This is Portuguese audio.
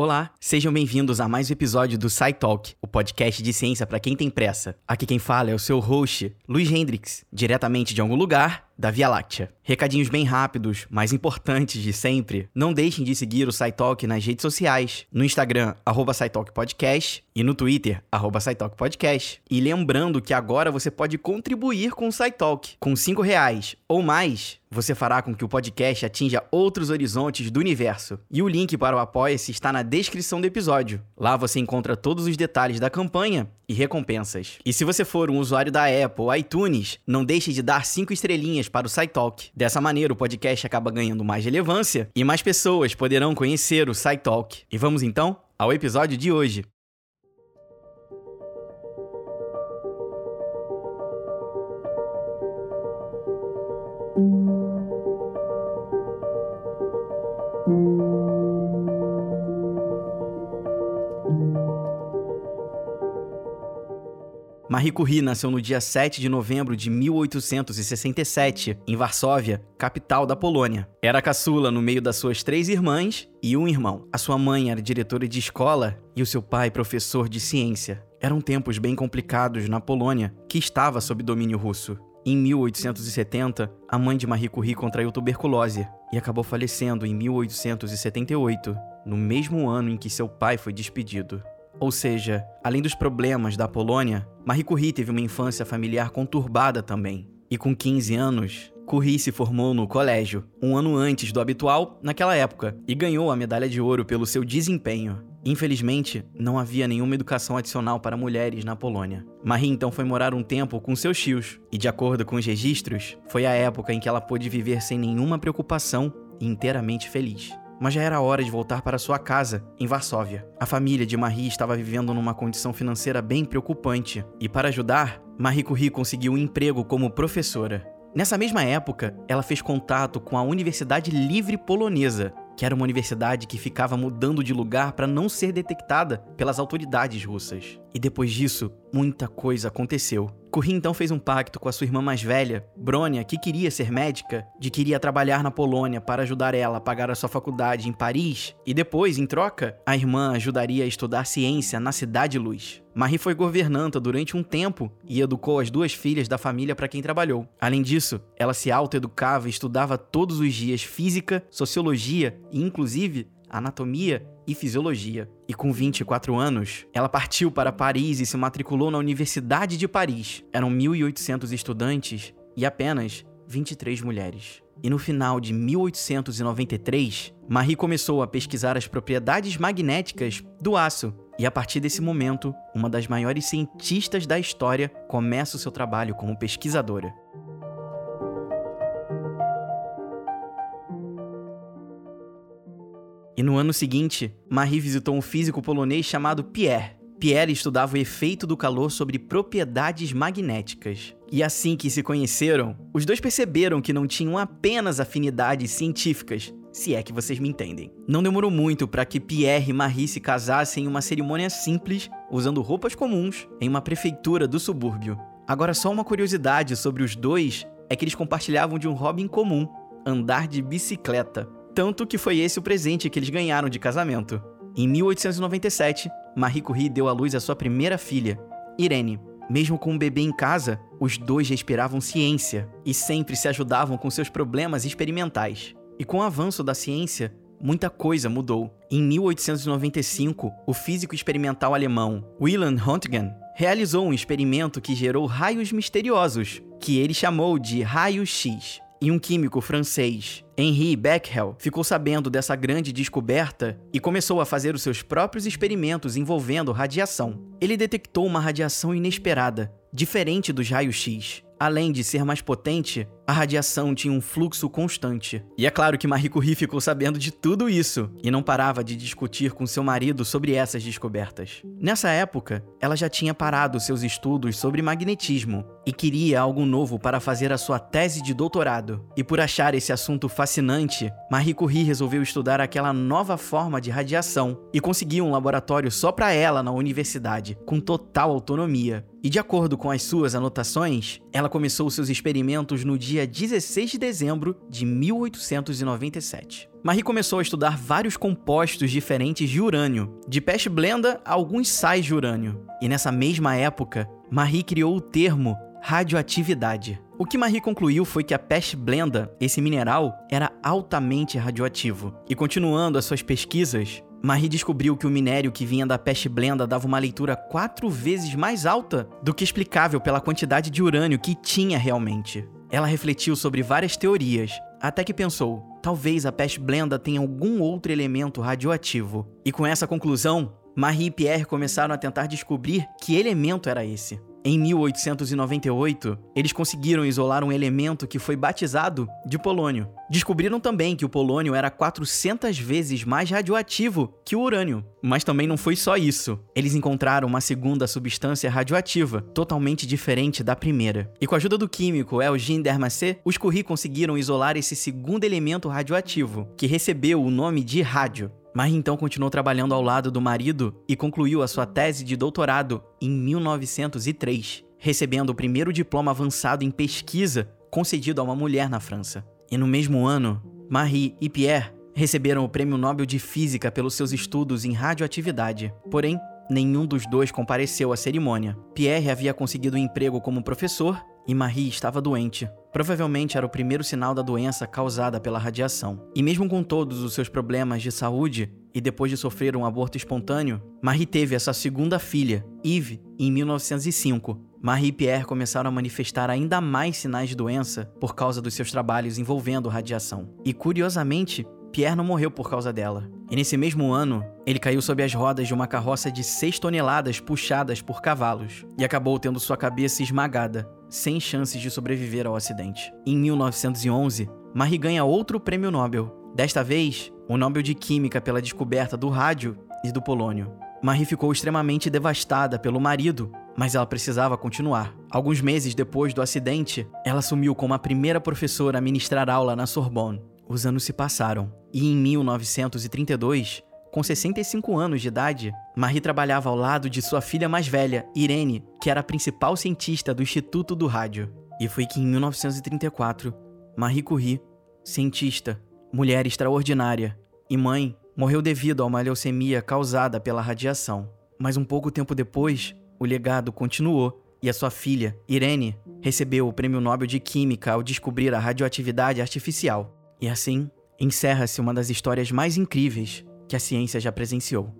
Olá, sejam bem-vindos a mais um episódio do SciTalk, o podcast de ciência para quem tem pressa. Aqui quem fala é o seu host, Luiz Hendrix, diretamente de algum lugar da Via Láctea. Recadinhos bem rápidos, mas importantes de sempre. Não deixem de seguir o SciTalk nas redes sociais, no Instagram, arroba Podcast, e no Twitter, arroba Podcast. E lembrando que agora você pode contribuir com o SciTalk. Com 5 reais ou mais, você fará com que o podcast atinja outros horizontes do universo. E o link para o Apoia-se está na descrição do episódio. Lá você encontra todos os detalhes da campanha e recompensas. E se você for um usuário da Apple iTunes, não deixe de dar 5 estrelinhas para o SciTalk. Dessa maneira, o podcast acaba ganhando mais relevância e mais pessoas poderão conhecer o SciTalk. E vamos então ao episódio de hoje. Marie Curie nasceu no dia 7 de novembro de 1867, em Varsóvia, capital da Polônia. Era caçula no meio das suas três irmãs e um irmão. A sua mãe era diretora de escola e o seu pai professor de ciência. Eram tempos bem complicados na Polônia, que estava sob domínio russo. Em 1870, a mãe de Marie Curie contraiu tuberculose e acabou falecendo em 1878, no mesmo ano em que seu pai foi despedido. Ou seja, além dos problemas da Polônia, Marie Curie teve uma infância familiar conturbada também. E com 15 anos, Curie se formou no colégio, um ano antes do habitual naquela época, e ganhou a medalha de ouro pelo seu desempenho. Infelizmente, não havia nenhuma educação adicional para mulheres na Polônia. Marie então foi morar um tempo com seus tios, e de acordo com os registros, foi a época em que ela pôde viver sem nenhuma preocupação e inteiramente feliz mas já era hora de voltar para sua casa, em Varsóvia. A família de Marie estava vivendo numa condição financeira bem preocupante, e para ajudar, Marie Curie conseguiu um emprego como professora. Nessa mesma época, ela fez contato com a Universidade Livre Polonesa, que era uma universidade que ficava mudando de lugar para não ser detectada pelas autoridades russas. E depois disso, muita coisa aconteceu. Curie então fez um pacto com a sua irmã mais velha, Brônia, que queria ser médica, de que iria trabalhar na Polônia para ajudar ela a pagar a sua faculdade em Paris, e depois, em troca, a irmã ajudaria a estudar ciência na Cidade Luz. Marie foi governanta durante um tempo e educou as duas filhas da família para quem trabalhou. Além disso, ela se autoeducava e estudava todos os dias física, sociologia e, inclusive, anatomia e fisiologia. E com 24 anos, ela partiu para Paris e se matriculou na Universidade de Paris. Eram 1.800 estudantes e apenas 23 mulheres. E no final de 1893, Marie começou a pesquisar as propriedades magnéticas do aço. E a partir desse momento, uma das maiores cientistas da história começa o seu trabalho como pesquisadora. No ano seguinte, Marie visitou um físico polonês chamado Pierre. Pierre estudava o efeito do calor sobre propriedades magnéticas. E assim que se conheceram, os dois perceberam que não tinham apenas afinidades científicas, se é que vocês me entendem. Não demorou muito para que Pierre e Marie se casassem em uma cerimônia simples, usando roupas comuns, em uma prefeitura do subúrbio. Agora, só uma curiosidade sobre os dois é que eles compartilhavam de um hobby em comum: andar de bicicleta. Tanto que foi esse o presente que eles ganharam de casamento. Em 1897, Marie Curie deu à luz a sua primeira filha, Irene. Mesmo com um bebê em casa, os dois respiravam ciência e sempre se ajudavam com seus problemas experimentais. E com o avanço da ciência, muita coisa mudou. Em 1895, o físico experimental alemão Wilhelm Röntgen realizou um experimento que gerou raios misteriosos, que ele chamou de raio-x. E um químico francês, Henri Becquerel, ficou sabendo dessa grande descoberta e começou a fazer os seus próprios experimentos envolvendo radiação. Ele detectou uma radiação inesperada, diferente dos raios-x. Além de ser mais potente, a radiação tinha um fluxo constante. E é claro que Marie Curie ficou sabendo de tudo isso e não parava de discutir com seu marido sobre essas descobertas. Nessa época, ela já tinha parado seus estudos sobre magnetismo e queria algo novo para fazer a sua tese de doutorado. E por achar esse assunto fascinante, fascinante, Marie Curie resolveu estudar aquela nova forma de radiação e conseguiu um laboratório só para ela na universidade, com total autonomia. E de acordo com as suas anotações, ela começou seus experimentos no dia 16 de dezembro de 1897. Marie começou a estudar vários compostos diferentes de urânio, de peste blenda a alguns sais de urânio. E nessa mesma época, Marie criou o termo radioatividade. O que Marie concluiu foi que a peste blenda, esse mineral, era altamente radioativo. E continuando as suas pesquisas, Marie descobriu que o minério que vinha da peste blenda dava uma leitura quatro vezes mais alta do que explicável pela quantidade de urânio que tinha realmente. Ela refletiu sobre várias teorias, até que pensou: talvez a peste blenda tenha algum outro elemento radioativo. E com essa conclusão, Marie e Pierre começaram a tentar descobrir que elemento era esse. Em 1898, eles conseguiram isolar um elemento que foi batizado de polônio. Descobriram também que o polônio era 400 vezes mais radioativo que o urânio. Mas também não foi só isso. Eles encontraram uma segunda substância radioativa, totalmente diferente da primeira. E com a ajuda do químico Eugene Dermacet, os Curie conseguiram isolar esse segundo elemento radioativo, que recebeu o nome de rádio. Marie então continuou trabalhando ao lado do marido e concluiu a sua tese de doutorado em 1903, recebendo o primeiro diploma avançado em pesquisa concedido a uma mulher na França. E no mesmo ano, Marie e Pierre receberam o Prêmio Nobel de Física pelos seus estudos em radioatividade. Porém, nenhum dos dois compareceu à cerimônia. Pierre havia conseguido um emprego como professor e Marie estava doente. Provavelmente era o primeiro sinal da doença causada pela radiação. E mesmo com todos os seus problemas de saúde, e depois de sofrer um aborto espontâneo, Marie teve essa segunda filha, Yves, em 1905. Marie e Pierre começaram a manifestar ainda mais sinais de doença por causa dos seus trabalhos envolvendo radiação. E curiosamente, Pierre não morreu por causa dela. E nesse mesmo ano, ele caiu sob as rodas de uma carroça de 6 toneladas puxadas por cavalos e acabou tendo sua cabeça esmagada, sem chances de sobreviver ao acidente. Em 1911, Marie ganha outro prêmio Nobel, desta vez o Nobel de Química pela descoberta do rádio e do polônio. Marie ficou extremamente devastada pelo marido, mas ela precisava continuar. Alguns meses depois do acidente, ela assumiu como a primeira professora a ministrar aula na Sorbonne. Os anos se passaram e em 1932, com 65 anos de idade, Marie trabalhava ao lado de sua filha mais velha, Irene, que era a principal cientista do Instituto do Rádio. E foi que em 1934, Marie Curie, cientista, mulher extraordinária e mãe, morreu devido a uma leucemia causada pela radiação. Mas um pouco tempo depois, o legado continuou e a sua filha, Irene, recebeu o Prêmio Nobel de Química ao descobrir a radioatividade artificial. E assim, encerra-se uma das histórias mais incríveis que a ciência já presenciou.